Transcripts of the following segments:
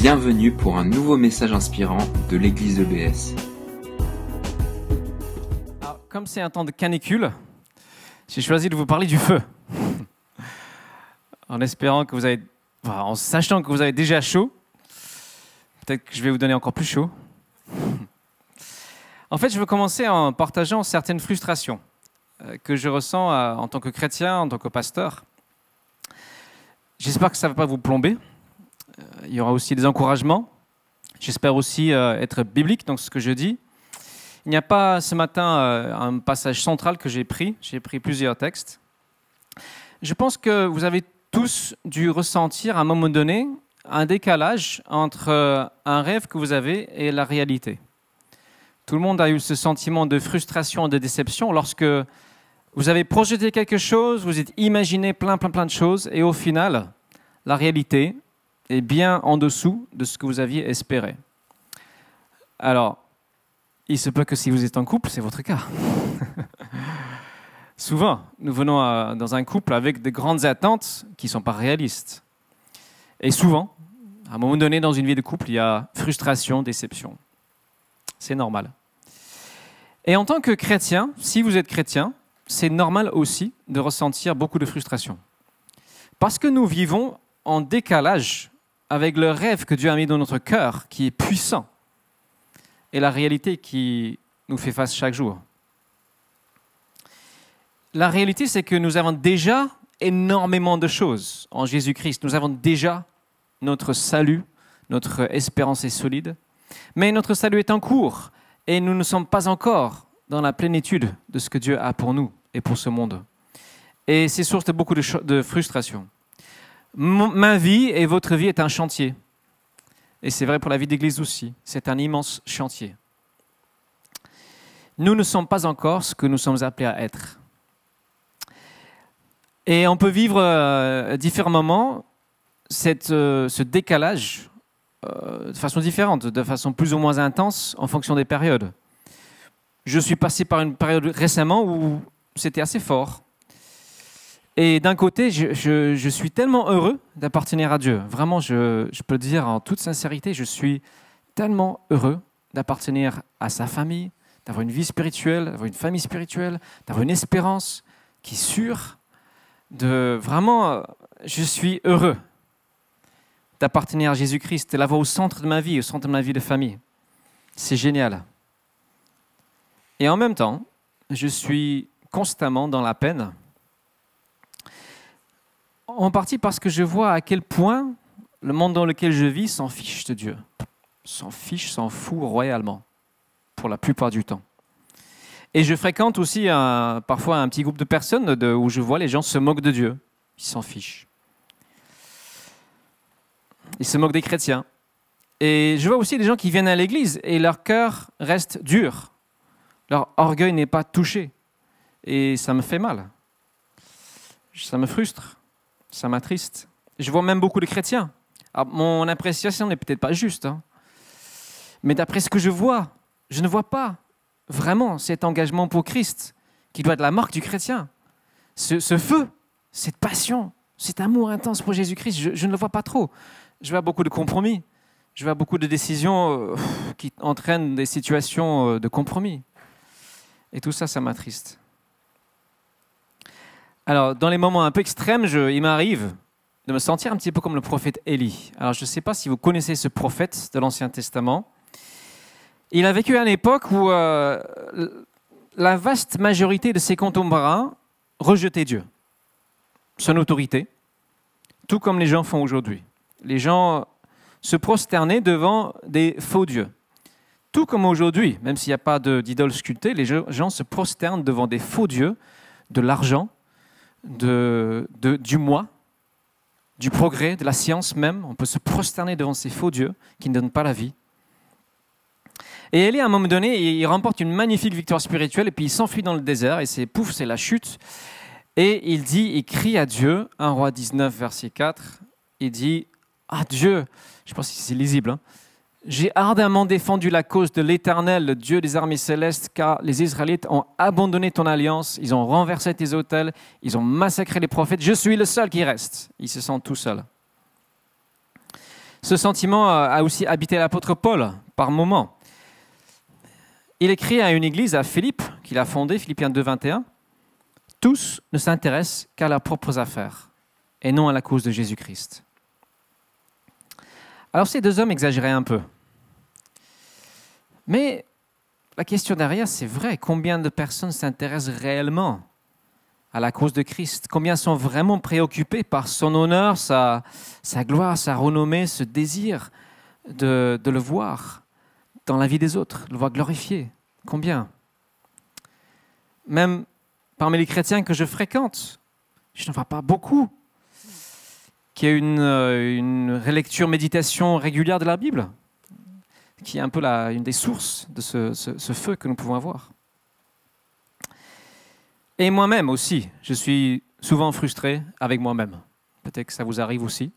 Bienvenue pour un nouveau message inspirant de l'église EBS. Alors, comme c'est un temps de canicule, j'ai choisi de vous parler du feu. en espérant que vous avez, en sachant que vous avez déjà chaud, peut-être que je vais vous donner encore plus chaud. en fait, je veux commencer en partageant certaines frustrations euh, que je ressens euh, en tant que chrétien, en tant que pasteur. J'espère que ça ne va pas vous plomber. Euh, il y aura aussi des encouragements. J'espère aussi euh, être biblique dans ce que je dis. Il n'y a pas ce matin euh, un passage central que j'ai pris. J'ai pris plusieurs textes. Je pense que vous avez tous dû ressentir à un moment donné un décalage entre un rêve que vous avez et la réalité. Tout le monde a eu ce sentiment de frustration et de déception lorsque vous avez projeté quelque chose, vous êtes imaginé plein, plein, plein de choses, et au final, la réalité est bien en dessous de ce que vous aviez espéré. Alors, il se peut que si vous êtes en couple, c'est votre cas. Souvent, nous venons à- dans un couple avec de grandes attentes qui ne sont pas réalistes. Et souvent, à un moment donné dans une vie de couple, il y a frustration, déception. C'est normal. Et en tant que chrétien, si vous êtes chrétien, c'est normal aussi de ressentir beaucoup de frustration. Parce que nous vivons en décalage avec le rêve que Dieu a mis dans notre cœur, qui est puissant, et la réalité qui nous fait face chaque jour. La réalité, c'est que nous avons déjà énormément de choses en Jésus-Christ. Nous avons déjà notre salut, notre espérance est solide, mais notre salut est en cours et nous ne sommes pas encore dans la plénitude de ce que Dieu a pour nous et pour ce monde. Et c'est source de beaucoup de, de frustration. Ma vie et votre vie est un chantier. Et c'est vrai pour la vie d'Église aussi. C'est un immense chantier. Nous ne sommes pas encore ce que nous sommes appelés à être. Et on peut vivre euh, différemment cette, euh, ce décalage euh, de façon différente, de façon plus ou moins intense en fonction des périodes. Je suis passé par une période récemment où c'était assez fort. Et d'un côté, je, suis tellement heureux d'appartenir à Dieu. Vraiment, je, je peux dire en toute sincérité, je suis tellement heureux d'appartenir à sa famille, d'avoir une vie spirituelle, d'avoir une famille spirituelle, d'avoir une espérance qui est sûre. De vraiment, je suis heureux d'appartenir à Jésus-Christ, de l'avoir au centre de ma vie, au centre de ma vie de famille. C'est génial. Et en même temps, je suis constamment dans la peine en partie parce que je vois à quel point le monde dans lequel je vis s'en fiche de Dieu. S'en fiche, s'en fout royalement, pour la plupart du temps. Et je fréquente aussi parfois un petit groupe de personnes où je vois les gens se moquent de Dieu. Ils s'en fichent. Ils se moquent des chrétiens. Et je vois aussi des gens qui viennent à l'église et leur cœur reste dur. Leur orgueil n'est pas touché. Et ça me fait mal. Ça me frustre. Ça m'attriste. Je vois même beaucoup de chrétiens. Alors, mon appréciation n'est peut-être pas juste, hein. mais d'après ce que je vois, je ne vois pas vraiment cet engagement pour Christ, qui doit être la marque du chrétien. Ce, feu, cette passion, cet amour intense pour Jésus-Christ, je, je ne le vois pas trop. Je vois beaucoup de compromis. Je vois beaucoup de décisions euh, qui entraînent des situations euh, de compromis. Et tout ça, ça m'attriste. Alors, dans les moments un peu extrêmes, il m'arrive de me sentir un petit peu comme le prophète Élie. Alors, je ne sais pas si vous connaissez ce prophète de l'Ancien Testament. Il a vécu à une époque où euh, la vaste majorité de ses contemporains rejetaient Dieu, son autorité, tout comme les gens font aujourd'hui. Les gens se prosternaient devant des faux dieux. Tout comme aujourd'hui, même s'il n'y a pas d'idole sculptée, les gens se prosternent devant des faux dieux, de l'argent, de, du moi, du progrès, de la science même. On peut se prosterner devant ces faux dieux qui ne donnent pas la vie. Et Élie, à un moment donné, il il remporte une magnifique victoire spirituelle et puis il s'enfuit dans le désert et c'est pouf, c'est la chute. Et il dit, il crie à Dieu, 1 roi 19, verset 4, il dit, ah Dieu, je pense que c'est lisible, hein, j'ai ardemment défendu la cause de l'Éternel, le Dieu des armées célestes, car les Israélites ont abandonné ton alliance, ils ont renversé tes autels, ils ont massacré les prophètes. Je suis le seul qui reste. Il se sent tout seul. Ce sentiment a aussi habité l'apôtre Paul par moments. Il écrit à une église à Philippe, qu'il a fondée, Philippiens 2, 21. Tous ne s'intéressent qu'à leurs propres affaires et non à la cause de Jésus-Christ. Alors ces deux hommes exagéraient un peu. Mais la question derrière, c'est vrai, combien de personnes s'intéressent réellement à la cause de Christ? Combien sont vraiment préoccupés par son honneur, sa, gloire, sa renommée, ce désir de, de le voir dans la vie des autres, le voir glorifié Combien? Même parmi les chrétiens que je fréquente, je n'en vois pas beaucoup qui a une, euh, une relecture, méditation régulière de la Bible, qui est un peu la, une des sources de ce, ce feu que nous pouvons avoir. Et moi-même aussi, je suis souvent frustré avec moi-même. Peut-être que ça vous arrive aussi.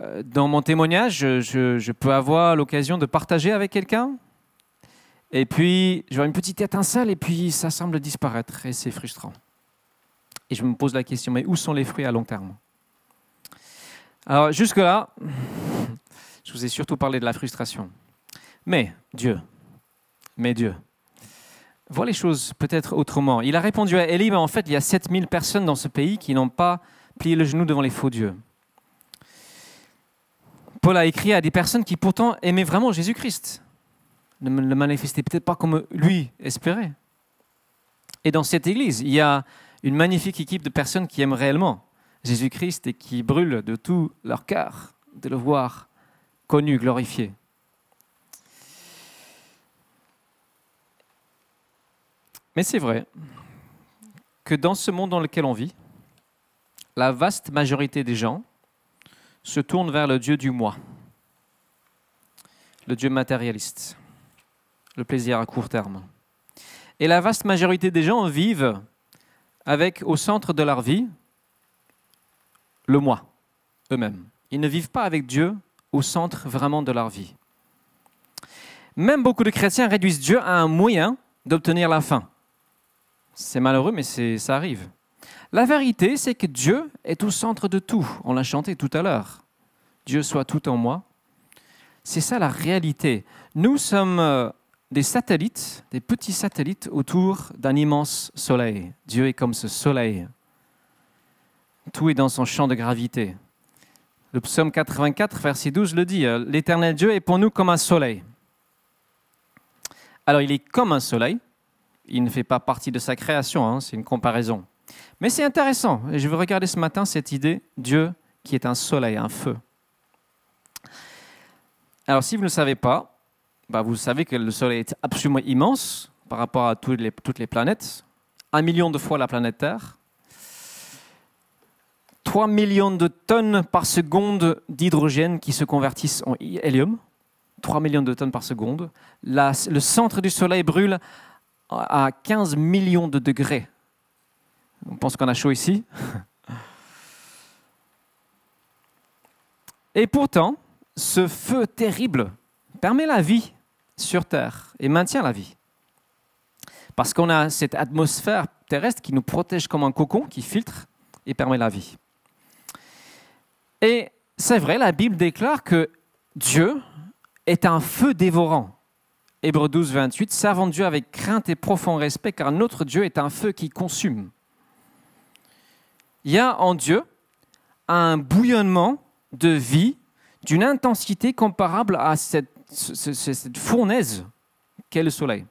Euh, dans mon témoignage, je, je peux avoir l'occasion de partager avec quelqu'un, et puis vois une petite étincelle, et puis ça semble disparaître, et c'est frustrant. Et je me pose la question, mais où sont les fruits à long terme? Alors jusque-là, je vous ai surtout parlé de la frustration. Mais Dieu, mais Dieu, voit les choses peut-être autrement. Il a répondu à Élie, mais en fait, il y a 7000 personnes dans ce pays qui n'ont pas plié le genou devant les faux dieux. Paul a écrit à des personnes qui pourtant aimaient vraiment Jésus-Christ, ne le manifestaient peut-être pas comme lui espérait. Et dans cette église, il y a une magnifique équipe de personnes qui aiment réellement Jésus-Christ et qui brûlent de tout leur cœur de le voir connu, glorifié. Mais c'est vrai que dans ce monde dans lequel on vit, la vaste majorité des gens se tournent vers le Dieu du moi, le Dieu matérialiste, le plaisir à court terme. Et la vaste majorité des gens vivent avec au centre de leur vie le moi, eux-mêmes. Ils ne vivent pas avec Dieu au centre vraiment de leur vie. Même beaucoup de chrétiens réduisent Dieu à un moyen d'obtenir la fin. C'est malheureux, mais ça arrive. La vérité, c'est que Dieu est au centre de tout. On l'a chanté tout à l'heure. Dieu soit tout en moi. C'est ça la réalité. Nous sommes euh, des satellites, des petits satellites autour d'un immense soleil. Dieu est comme ce soleil. Tout est dans son champ de gravité. Le psaume 84, verset 12 le dit, euh, L'Éternel Dieu est pour nous comme un soleil. Alors il est comme un soleil, il ne fait pas partie de sa création, hein, c'est une comparaison. Mais c'est intéressant, et je veux regarder ce matin cette idée, Dieu qui est un soleil, un feu. Alors si vous ne le savez pas, bah, vous savez que le Soleil est absolument immense par rapport à toutes les, toutes les planètes. Un million de fois la planète Terre. 3 millions de tonnes par seconde d'hydrogène qui se convertissent en hélium. 3 millions de tonnes par seconde. le centre du Soleil brûle à 15 millions de degrés. On pense qu'on a chaud ici. Et pourtant, ce feu terrible permet la vie sur Terre et maintient la vie. Parce qu'on a cette atmosphère terrestre qui nous protège comme un cocon, qui filtre et permet la vie. Et c'est vrai, la Bible déclare que Dieu est un feu dévorant. Hébreu 12, 28, servant Dieu avec crainte et profond respect, car notre Dieu est un feu qui consume. Il y a en Dieu un bouillonnement de vie d'une intensité comparable à cette cette fournaise qu'est le soleil.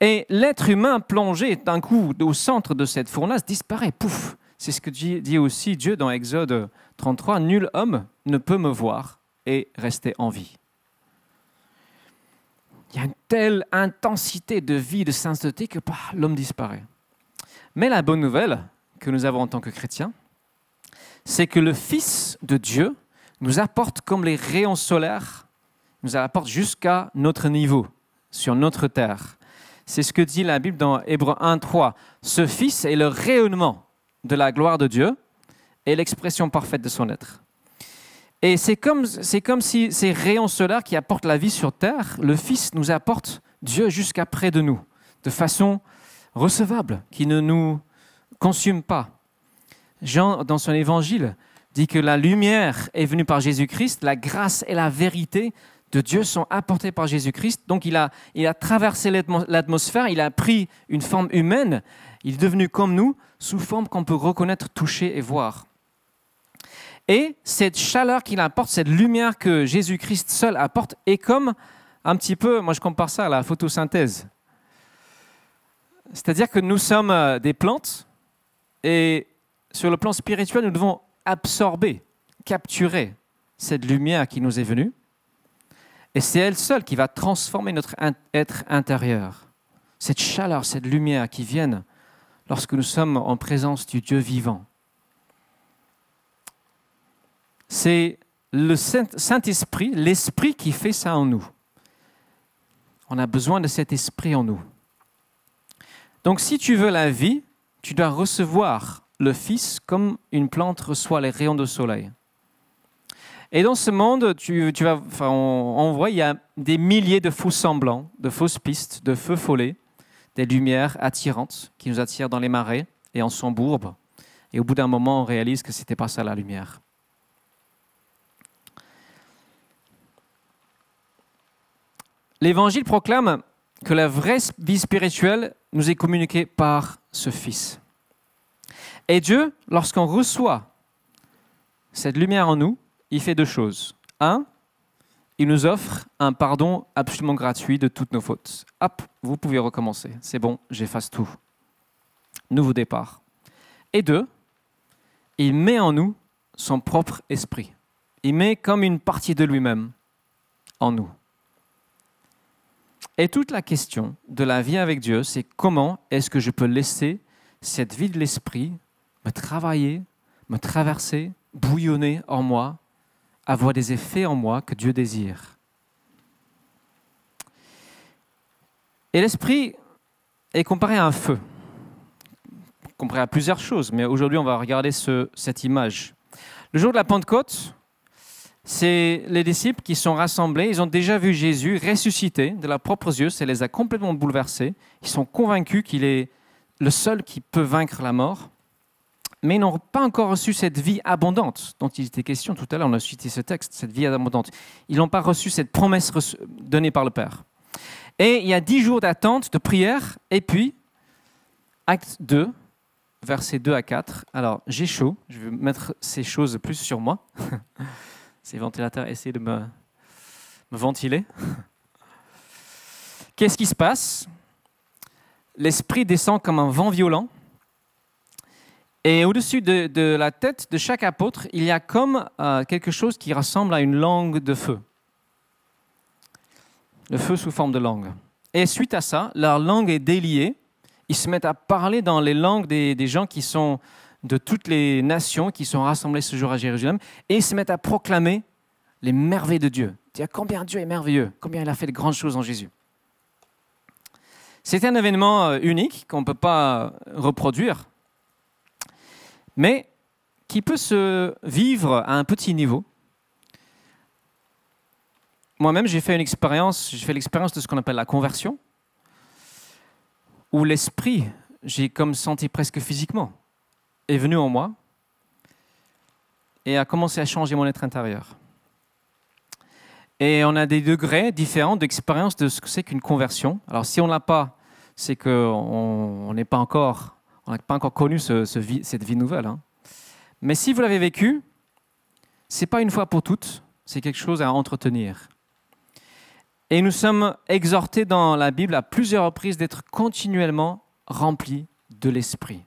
Et l'être humain plongé d'un coup au centre de cette fournaise disparaît, pouf. C'est ce que dit aussi Dieu dans Exode 33, Nul homme ne peut me voir et rester en vie. Il y a une telle intensité de vie, de sainteté que bah, l'homme disparaît. Mais la bonne nouvelle que nous avons en tant que chrétiens, c'est que le Fils de Dieu nous apporte comme les rayons solaires nous apporte jusqu'à notre niveau, sur notre terre. C'est ce que dit la Bible dans Hébreu 1, 3. Ce Fils est le rayonnement de la gloire de Dieu et l'expression parfaite de son être. Et c'est comme, c'est comme si ces rayons solaires qui apportent la vie sur terre, le Fils nous apporte Dieu jusqu'à près de nous, de façon recevable, qui ne nous consume pas. Jean, dans son évangile, dit que la lumière est venue par Jésus-Christ, la grâce et la vérité de Dieu sont apportées par Jésus-Christ. Donc il a, il a traversé l'atmosphère, il a pris une forme humaine, il est devenu comme nous, sous forme qu'on peut reconnaître, toucher et voir. Et cette chaleur qu'il apporte, cette lumière que Jésus-Christ seul apporte, est comme un petit peu, moi je compare ça à la photosynthèse. C'est-à-dire que nous sommes euh, des plantes et sur le plan spirituel, nous devons absorber, capturer cette lumière qui nous est venue. Et c'est elle seule qui va transformer notre être intérieur. Cette chaleur, cette lumière qui viennent lorsque nous sommes en présence du Dieu vivant. C'est le Saint-Esprit, l'Esprit qui fait ça en nous. On a besoin de cet Esprit en nous. Donc si tu veux la vie, tu dois recevoir le Fils comme une plante reçoit les rayons de soleil. Et dans ce monde, tu, vas, enfin, on, voit, il y a des milliers de faux semblants, de fausses pistes, de feux follets, des lumières attirantes qui nous attirent dans les marais et en s'embourbent. Et au bout d'un moment, on réalise que ce n'était pas ça la lumière. L'Évangile proclame que la vraie vie spirituelle nous est communiquée par ce Fils. Et Dieu, lorsqu'on reçoit cette lumière en nous, il fait deux choses. Un, il nous offre un pardon absolument gratuit de toutes nos fautes. Hop, vous pouvez recommencer. C'est bon, j'efface tout. Nouveau départ. Et deux, il met en nous son propre esprit. Il met comme une partie de lui-même en nous. Et toute la question de la vie avec Dieu, c'est comment est-ce que je peux laisser cette vie de l'esprit me travailler, me traverser, bouillonner en moi, avoir des effets en moi que Dieu désire. Et l'esprit est comparé à un feu, comparé à plusieurs choses, mais aujourd'hui on va regarder cette image. Le jour de la Pentecôte, c'est les disciples qui sont rassemblés, ils ont déjà vu Jésus ressuscité de leurs propres yeux, ça les a complètement bouleversés, ils sont convaincus qu'il est le seul qui peut vaincre la mort mais ils n'ont pas encore reçu cette vie abondante dont il était question tout à l'heure. On a cité ce texte, cette vie abondante. Ils n'ont pas reçu cette promesse donnée par le Père. Et il y a dix jours d'attente, de prière, et puis, acte 2, versets 2 à 4. Alors, j'ai chaud, je vais mettre ces choses plus sur moi. ces ventilateurs essaient de me, me ventiler. Qu'est-ce qui se passe? L'Esprit descend comme un vent violent et au-dessus de, la tête de chaque apôtre, il y a comme euh, quelque chose qui ressemble à une langue de feu. Le feu sous forme de langue. Et suite à ça, leur langue est déliée. Ils se mettent à parler dans les langues des, gens qui sont de toutes les nations qui sont rassemblées ce jour à Jérusalem. Et ils se mettent à proclamer les merveilles de Dieu. Dire combien Dieu est merveilleux, combien il a fait de grandes choses en Jésus. C'est un événement euh, unique qu'on ne peut pas reproduire mais qui peut se vivre à un petit niveau. Moi-même, j'ai fait une expérience, j'ai fait l'expérience de ce qu'on appelle la conversion, où l'esprit, j'ai comme senti presque physiquement, est venu en moi et a commencé à changer mon être intérieur. Et on a des degrés différents d'expérience de ce que c'est qu'une conversion. Alors si on n'a pas, c'est qu'on n'est pas encore on n'a pas encore connu cette vie nouvelle. Hein. Mais si vous l'avez vécu, c'est pas une fois pour toutes, c'est quelque chose à entretenir. Et nous sommes exhortés dans la Bible à plusieurs reprises d'être continuellement remplis de l'Esprit.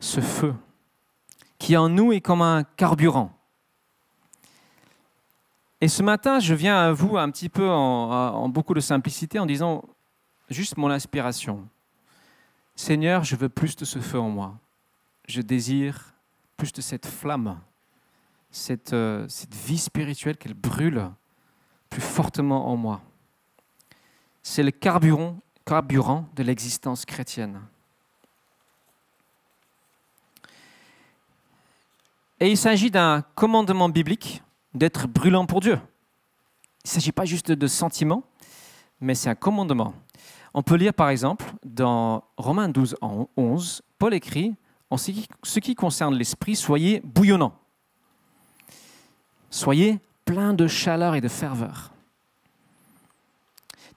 Ce feu qui en nous est comme un carburant. Et ce matin, je viens à vous un petit peu en, en beaucoup de simplicité en disant juste mon inspiration. Seigneur, je veux plus de ce feu en moi. Je désire plus de cette flamme, cette, euh, cette vie spirituelle qu'elle brûle plus fortement en moi. C'est le carburant, carburant de l'existence chrétienne. Et il s'agit d'un commandement biblique d'être brûlant pour Dieu. Il ne s'agit pas juste de sentiments, mais c'est un commandement. On peut lire par exemple dans Romains 12, 11, Paul écrit en ce qui, ce qui concerne l'esprit, soyez bouillonnants. Soyez plein de chaleur et de ferveur.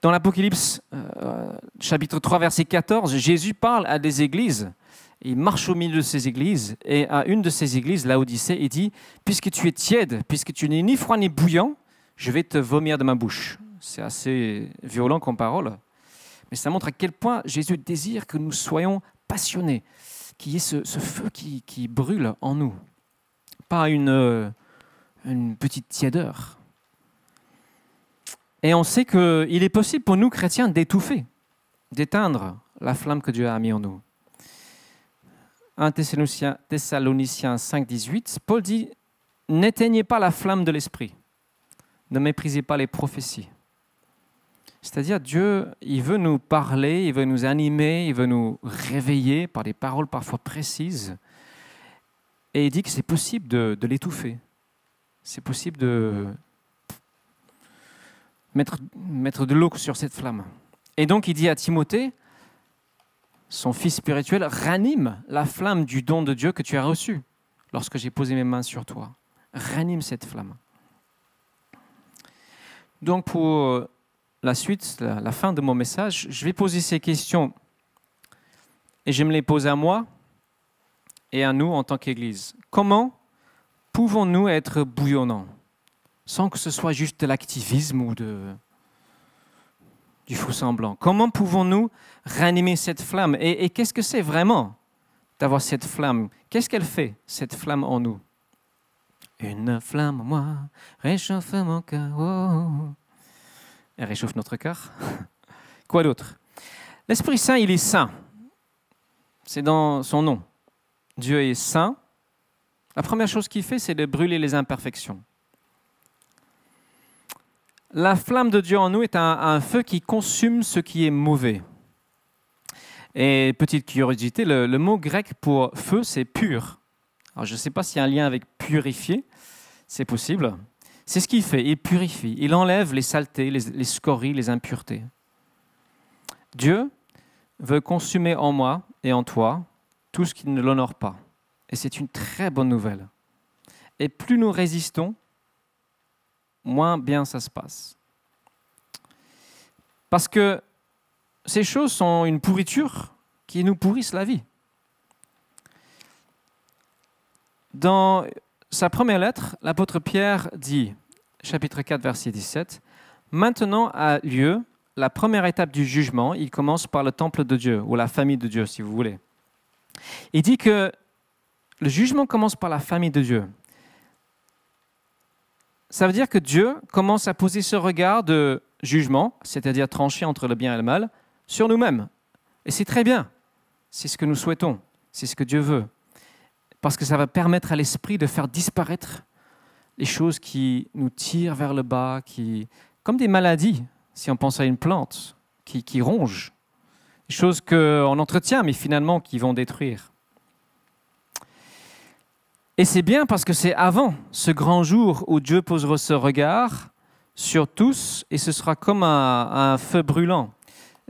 Dans l'Apocalypse euh, chapitre 3 verset 14, Jésus parle à des églises. Il marche au milieu de ces églises et à une de ces églises, l'Odyssée, il dit, puisque tu es tiède, puisque tu n'es ni froid ni bouillant, je vais te vomir de ma bouche. C'est assez violent comme parole, mais ça montre à quel point Jésus désire que nous soyons passionnés, qu'il y ait ce, feu qui, brûle en nous, pas une, euh, petite tièdeur. Et on sait qu'il est possible pour nous, chrétiens, d'étouffer, d'éteindre la flamme que Dieu a mis en nous. 1 Thessaloniciens 5, 18, Paul dit N'éteignez pas la flamme de l'esprit, ne méprisez pas les prophéties. C'est-à-dire, Dieu, il veut nous parler, il veut nous animer, il veut nous réveiller par des paroles parfois précises. Et il dit que c'est possible de, l'étouffer. C'est possible de, mettre, mettre de l'eau sur cette flamme. Et donc il dit à Timothée, son fils spirituel, ranime la flamme du don de Dieu que tu as reçu lorsque j'ai posé mes mains sur toi. Ranime cette flamme. Donc pour la suite, la, fin de mon message, je vais poser ces questions et je me les pose à moi et à nous en tant qu'Église. Comment pouvons-nous être bouillonnants sans que ce soit juste de l'activisme ou du faux semblant. Comment pouvons-nous ranimer cette flamme? Et, qu'est-ce que c'est vraiment d'avoir cette flamme? Qu'est-ce qu'elle fait, cette flamme en nous? Une flamme, moi, réchauffe mon cœur. Elle réchauffe notre cœur. Quoi d'autre? L'Esprit Saint, il est saint. C'est dans son nom. Dieu est saint. La première chose qu'il fait, c'est de brûler les imperfections. La flamme de Dieu en nous est un, feu qui consume ce qui est mauvais. Et petite curiosité, le, mot grec pour feu, c'est pur. Alors, je ne sais pas s'il y a un lien avec purifier, c'est possible. C'est ce qu'il fait, il purifie, il enlève les saletés, les, scories, les impuretés. Dieu veut consumer en moi et en toi tout ce qui ne l'honore pas. Et c'est une très bonne nouvelle. Et plus nous résistons, moins bien ça se passe. Parce que ces choses sont une pourriture qui nous pourrissent la vie. Dans sa première lettre, l'apôtre Pierre dit, chapitre 4, verset 17, Maintenant a lieu la première étape du jugement. Il commence par le temple de Dieu, ou la famille de Dieu, si vous voulez. Il dit que le jugement commence par la famille de Dieu ça veut dire que Dieu commence à poser ce regard de jugement, c'est-à-dire trancher entre le bien et le mal, sur nous-mêmes. Et c'est très bien. C'est ce que nous souhaitons. C'est ce que Dieu veut. Parce que ça va permettre à l'esprit de faire disparaître les choses qui nous tirent vers le bas, qui, comme des maladies, si on pense à une plante, qui, qui ronge. Des choses qu'on entretient, mais finalement qui vont détruire. Et c'est bien parce que c'est avant ce grand jour où Dieu posera ce regard sur tous et ce sera comme un, feu brûlant.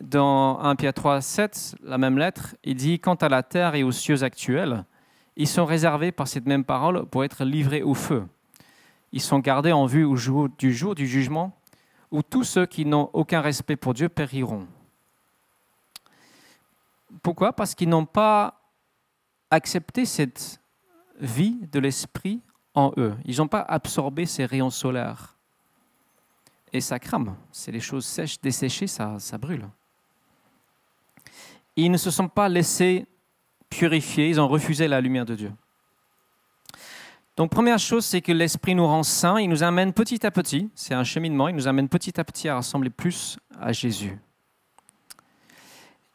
Dans 1 Pierre 3, 7, la même lettre, il dit Quant à la terre et aux cieux actuels, ils sont réservés par cette même parole pour être livrés au feu. Ils sont gardés en vue au jour, du jour du jugement où tous ceux qui n'ont aucun respect pour Dieu périront. Pourquoi? Parce qu'ils n'ont pas accepté cette vie de l'esprit en eux. Ils n'ont pas absorbé ces rayons solaires. Et ça crame. C'est les choses sèches, desséchées, ça, ça brûle. Ils ne se sont pas laissés purifier, ils ont refusé la lumière de Dieu. Donc première chose, c'est que l'Esprit nous rend saints, il nous amène petit à petit, c'est un cheminement, il nous amène petit à petit à ressembler plus à Jésus.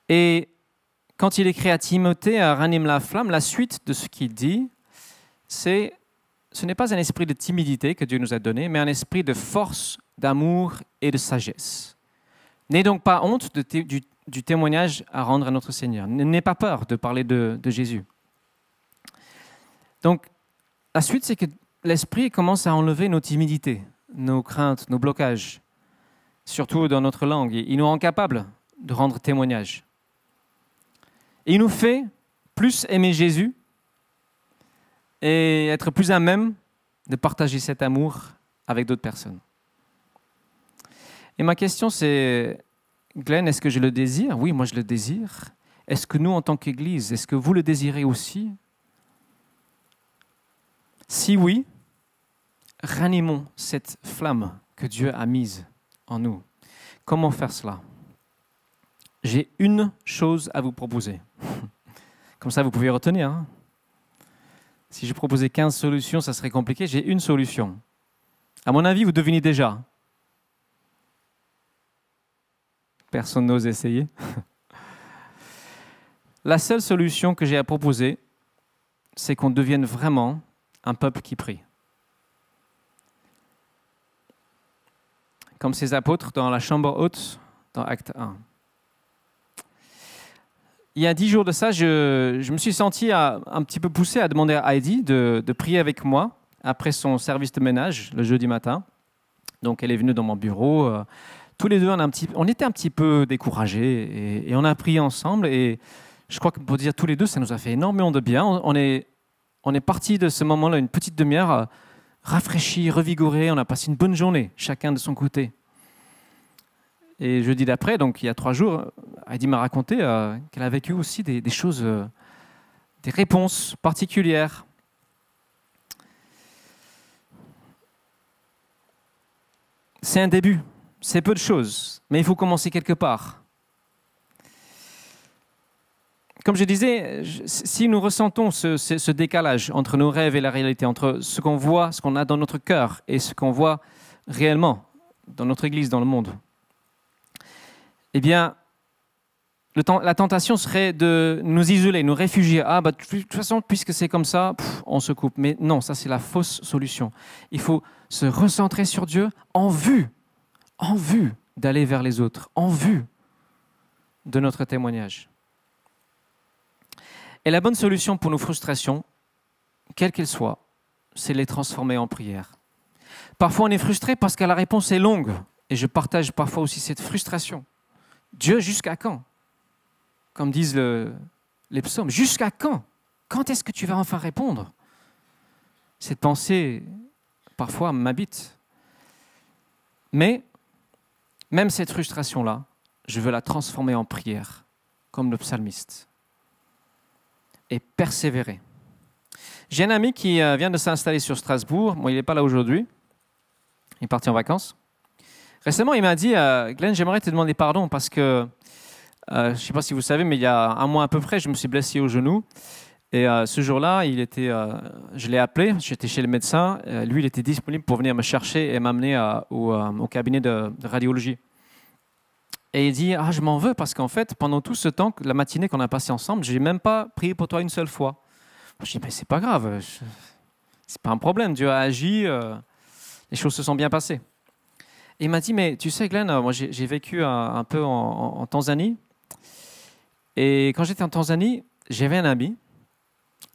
Et quand il écrit à Timothée, à ranime la flamme, la suite de ce qu'il dit, c'est ce n'est pas un esprit de timidité que Dieu nous a donné, mais un esprit de force, d'amour et de sagesse. N'aie donc pas honte du, témoignage à rendre à notre Seigneur. N'aie pas peur de parler de, de Jésus. Donc, la suite, c'est que l'esprit commence à enlever nos timidités, nos craintes, nos blocages, surtout dans notre langue. Il nous rend capables de rendre témoignage. Et il nous fait plus aimer Jésus et être plus à même de partager cet amour avec d'autres personnes. Et ma question c'est, Glenn, est-ce que je le désire? Oui, moi je le désire. Est-ce que nous, en tant qu'Église, est-ce que vous le désirez aussi? Si oui, ranimons cette flamme que Dieu a mise en nous. Comment faire cela? J'ai une chose à vous proposer. Comme ça, vous pouvez retenir. Hein. si je proposais 15 solutions, ça serait compliqué. J'ai une solution. À mon avis, vous devinez déjà. Personne n'ose essayer. La seule solution que j'ai à proposer, c'est qu'on devienne vraiment un peuple qui prie. Comme ces apôtres dans la chambre haute, dans Acte 1. Il y a dix jours de ça, je, me suis senti un petit peu poussé à demander à Heidi de, prier avec moi après son service de ménage le jeudi matin. Donc elle est venue dans mon bureau. Euh, tous les deux, on était un petit peu découragés et, on a prié ensemble. Et je crois que pour dire tous les deux, ça nous a fait énormément de bien. On, est, on est parti de ce moment-là une petite demi-heure euh, rafraîchi, revigoré. On a passé une bonne journée, chacun de son côté. Et jeudi d'après, donc il y a trois jours, Heidi m'a raconté euh, qu'elle a vécu aussi des choses, des réponses particulières c'est un début, c'est peu de choses, mais il faut commencer quelque part. Comme je disais, si nous ressentons ce, décalage entre nos rêves et la réalité, entre ce qu'on voit, ce qu'on a dans notre cœur et ce qu'on voit réellement dans notre Église, dans le monde, eh bien, la tentation serait de nous isoler, nous réfugier. Ah, bah, de toute façon, puisque c'est comme ça, on se coupe. Mais non, ça c'est la fausse solution. Il faut se recentrer sur Dieu en vue, en vue d'aller vers les autres, en vue de notre témoignage. Et la bonne solution pour nos frustrations, quelles qu'elles soient, c'est les transformer en prière. Parfois on est frustré parce que la réponse est longue, et je partage parfois aussi cette frustration. Dieu, jusqu'à quand? Comme disent les psaumes, jusqu'à quand? Quand est-ce que tu vas enfin répondre? Cette pensée parfois m'habite. Mais même cette frustration-là, je veux la transformer en prière, comme le psalmiste, et persévérer. J'ai un ami qui euh, vient de s'installer sur Strasbourg. Moi, il n'est pas là aujourd'hui. Il est parti en vacances. Récemment, il m'a dit euh, Glenn, j'aimerais te demander pardon parce que, euh, je ne sais pas si vous savez, mais il y a un mois à peu près, je me suis blessé au genou. Et ce jour-là, il était, je l'ai appelé, j'étais chez le médecin. Lui, il était disponible pour venir me chercher et m'amener au, cabinet de, radiologie. Et il dit Ah, je m'en veux parce qu'en fait, pendant tout ce temps, la matinée qu'on a passé ensemble, je n'ai même pas prié pour toi une seule fois. Je dis Mais c'est pas grave, c'est pas un problème. Dieu a agi, les choses se sont bien passées. Et il m'a dit Mais tu sais, Glenn, moi j'ai vécu un, peu en, en Tanzanie. Et quand j'étais en Tanzanie, j'avais un ami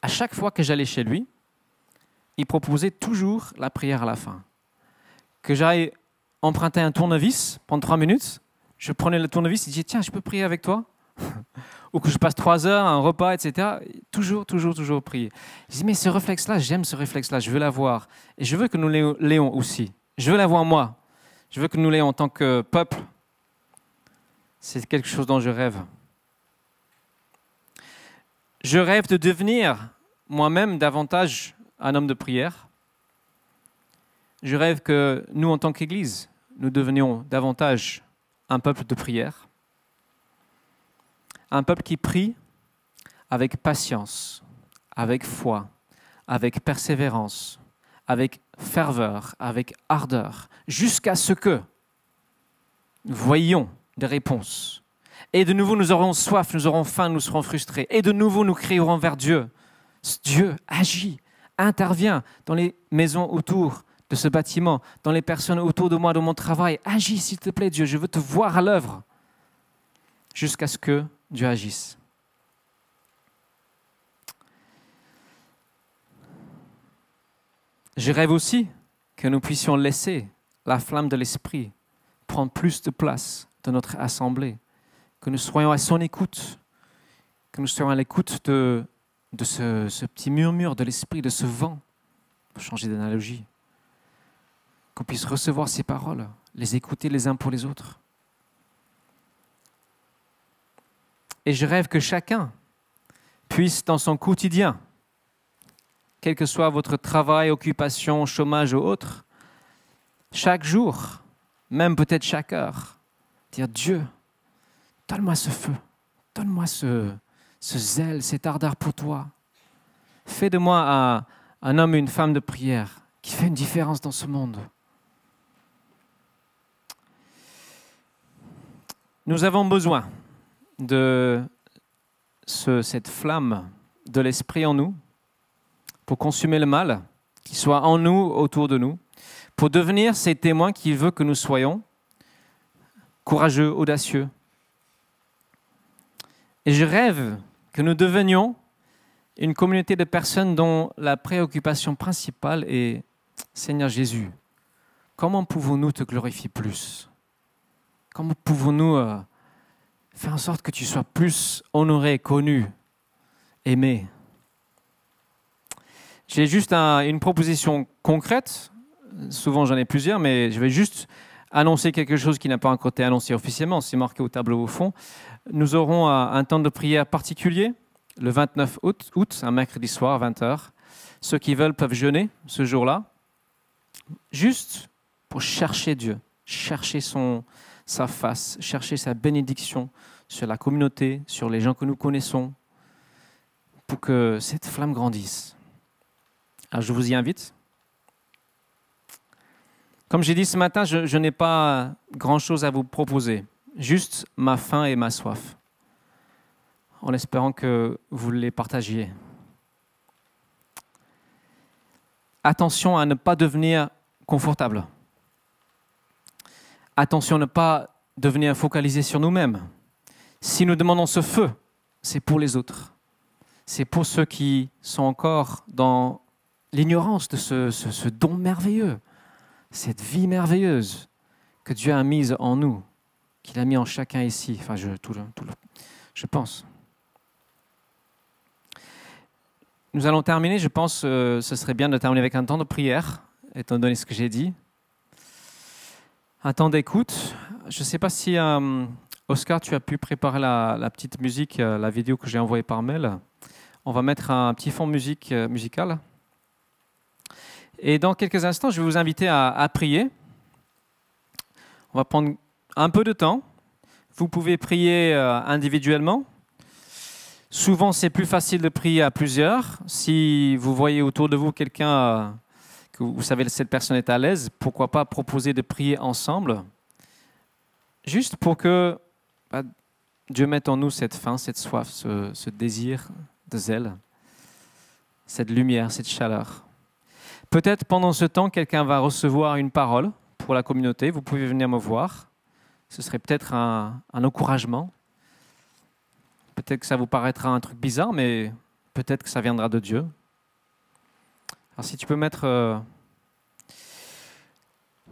à chaque fois que j'allais chez lui, il proposait toujours la prière à la fin. Que j'aille emprunter un tournevis pendant trois minutes, je prenais le tournevis et disais Tiens, je peux prier avec toi Ou que je passe trois heures, un repas, etc. Toujours, toujours, toujours prier. Je dis Mais ce réflexe-là, j'aime ce réflexe-là, je veux l'avoir. Et je veux que nous l'ayons aussi. Je veux l'avoir moi. Je veux que nous l'ayons en tant que peuple. C'est quelque chose dont je rêve. Je rêve de devenir moi-même davantage un homme de prière. Je rêve que nous, en tant qu'Église, nous devenions davantage un peuple de prière. Un peuple qui prie avec patience, avec foi, avec persévérance, avec ferveur, avec ardeur, jusqu'à ce que nous voyions des réponses et de nouveau, nous aurons soif, nous aurons faim, nous serons frustrés. Et de nouveau, nous crierons vers Dieu. Dieu agit, intervient dans les maisons autour de ce bâtiment, dans les personnes autour de moi, de mon travail. Agis, s'il te plaît, Dieu. Je veux te voir à l'œuvre. Jusqu'à ce que Dieu agisse. Je rêve aussi que nous puissions laisser la flamme de l'Esprit prendre plus de place dans notre assemblée que nous soyons à son écoute, que nous soyons à l'écoute de, de ce, ce petit murmure de l'esprit, de ce vent, pour changer d'analogie, qu'on puisse recevoir ces paroles, les écouter les uns pour les autres. Et je rêve que chacun puisse, dans son quotidien, quel que soit votre travail, occupation, chômage ou autre, chaque jour, même peut-être chaque heure, dire Dieu, donne-moi ce feu, donne-moi ce, zèle, cet ardeur pour toi. Fais de moi un homme et une femme de prière qui fait une différence dans ce monde. Nous avons besoin de ce- cette flamme de l'esprit en nous pour consumer le mal qui soit en nous, autour de nous, pour devenir ces témoins qu'il veut que nous soyons, courageux, audacieux. Et je rêve que nous devenions une communauté de personnes dont la préoccupation principale est Seigneur Jésus, comment pouvons-nous te glorifier plus? Comment pouvons-nous euh, faire en sorte que tu sois plus honoré, connu, aimé? J'ai juste un- une proposition concrète. Souvent, j'en ai plusieurs, mais je vais juste annoncer quelque chose qui n'a pas encore été annoncé officiellement. C'est marqué au tableau au fond. Nous aurons un, un temps de prière particulier le 29 août, août, un mercredi soir, 20h. Ceux qui veulent peuvent jeûner ce jour-là, juste pour chercher Dieu, chercher son, sa face, chercher sa bénédiction sur la communauté, sur les gens que nous connaissons, pour que cette flamme grandisse. Alors je vous y invite. Comme j'ai dit ce matin, je, je n'ai pas grand-chose à vous proposer, juste ma faim et ma soif, en espérant que vous les partagiez. Attention à ne pas devenir confortable. Attention à ne pas devenir focalisé sur nous-mêmes. Si nous demandons ce feu, c'est pour les autres. C'est pour ceux qui sont encore dans l'ignorance de ce, don merveilleux, cette vie merveilleuse que Dieu a mise en nous, qu'il a mis en chacun ici. Enfin, je, tout le- tout le- je pense. Nous allons terminer, je pense, euh, ce serait bien de terminer avec un temps de prière, étant donné ce que j'ai dit. Un temps d'écoute. Je ne sais pas si, euh, Oscar, tu as pu préparer la, petite musique, euh, la vidéo que j'ai envoyée par mail. On va mettre un petit fond euh, musical. Et dans quelques instants, je vais vous inviter à, prier. On va prendre un peu de temps. Vous pouvez prier individuellement. Souvent, c'est plus facile de prier à plusieurs. Si vous voyez autour de vous quelqu'un vous savez cette personne est à l'aise, pourquoi pas proposer de prier ensemble, juste pour que bah, Dieu mette en nous cette faim, cette soif, ce, ce désir de zèle, cette lumière, cette chaleur. Peut-être pendant ce temps, quelqu'un va recevoir une parole pour la communauté. Vous pouvez venir me voir. Ce serait peut-être un, un encouragement. Peut-être que ça vous paraîtra un truc bizarre, mais peut-être que ça viendra de Dieu. Alors si tu peux mettre euh,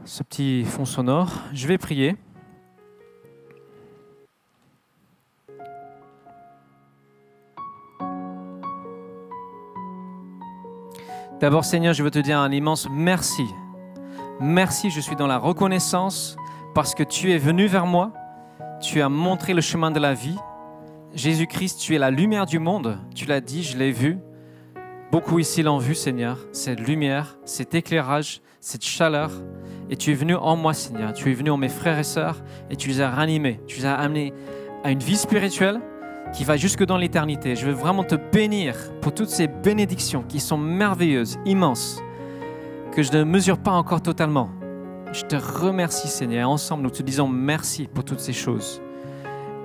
ce petit fond sonore, je vais prier. D'abord Seigneur, je veux te dire un immense merci. Merci, je suis dans la reconnaissance parce que tu es venu vers moi, tu as montré le chemin de la vie. Jésus-Christ, tu es la lumière du monde, tu l'as dit, je l'ai vu. Beaucoup ici l'ont vu, Seigneur, cette lumière, cet éclairage, cette chaleur. Et tu es venu en moi, Seigneur. Tu es venu en mes frères et sœurs et tu les as ranimés. Tu les as amenés à une vie spirituelle qui va jusque dans l'éternité. Je veux vraiment te bénir pour toutes ces bénédictions qui sont merveilleuses, immenses, que je ne mesure pas encore totalement. Je te remercie, Seigneur. Ensemble, nous te disons merci pour toutes ces choses.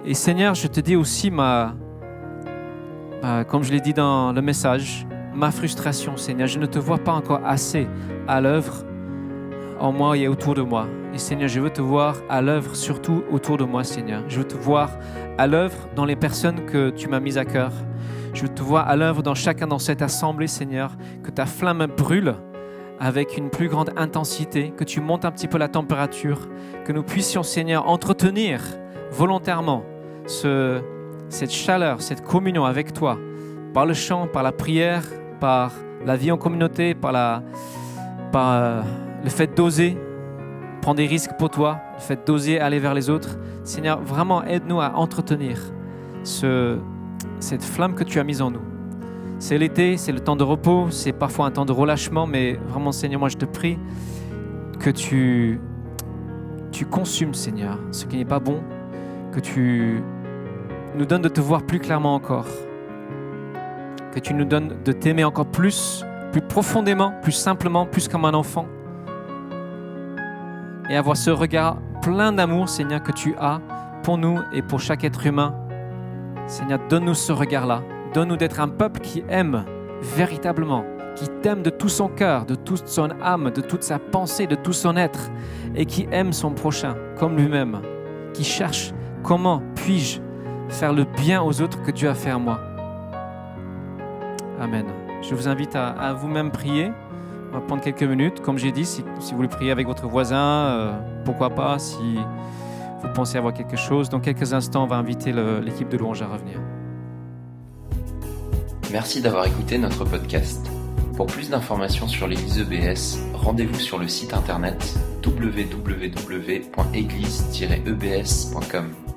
Et Seigneur, je te dis aussi ma, comme je l'ai dit dans le message, ma frustration, Seigneur. Je ne te vois pas encore assez à l'œuvre en moi et autour de moi. Et Seigneur, je veux te voir à l'œuvre surtout autour de moi, Seigneur. Je veux te voir à l'œuvre dans les personnes que tu m'as mises à cœur. Je veux te voir à l'œuvre dans chacun dans cette assemblée, Seigneur. Que ta flamme brûle avec une plus grande intensité, que tu montes un petit peu la température, que nous puissions, Seigneur, entretenir volontairement ce, cette chaleur, cette communion avec toi, par le chant, par la prière, par la vie en communauté, par, la, par euh, le fait d'oser prendre des risques pour toi, le fait d'oser aller vers les autres. Seigneur, vraiment aide-nous à entretenir ce, cette flamme que tu as mise en nous. C'est l'été, c'est le temps de repos, c'est parfois un temps de relâchement, mais vraiment Seigneur, moi je te prie que tu, tu consumes Seigneur ce qui n'est pas bon, que tu nous donnes de te voir plus clairement encore, que tu nous donnes de t'aimer encore plus, plus profondément, plus simplement, plus comme un enfant, et avoir ce regard plein d'amour, Seigneur, que tu as pour nous et pour chaque être humain. Seigneur, donne-nous ce regard-là. Donne-nous d'être un peuple qui aime véritablement, qui t'aime de tout son cœur, de toute son âme, de toute sa pensée, de tout son être, et qui aime son prochain comme lui-même, qui cherche comment puis-je faire le bien aux autres que Dieu a fait à moi. Amen. Je vous invite à, vous-même prier. On va prendre quelques minutes. Comme j'ai dit, si, vous voulez prier avec votre voisin, euh, pourquoi pas, si vous pensez avoir quelque chose. Dans quelques instants, on va inviter l'équipe de louange à revenir. Merci d'avoir écouté notre podcast. Pour plus d'informations sur l'église EBS, rendez-vous sur le site internet www.église-ebs.com.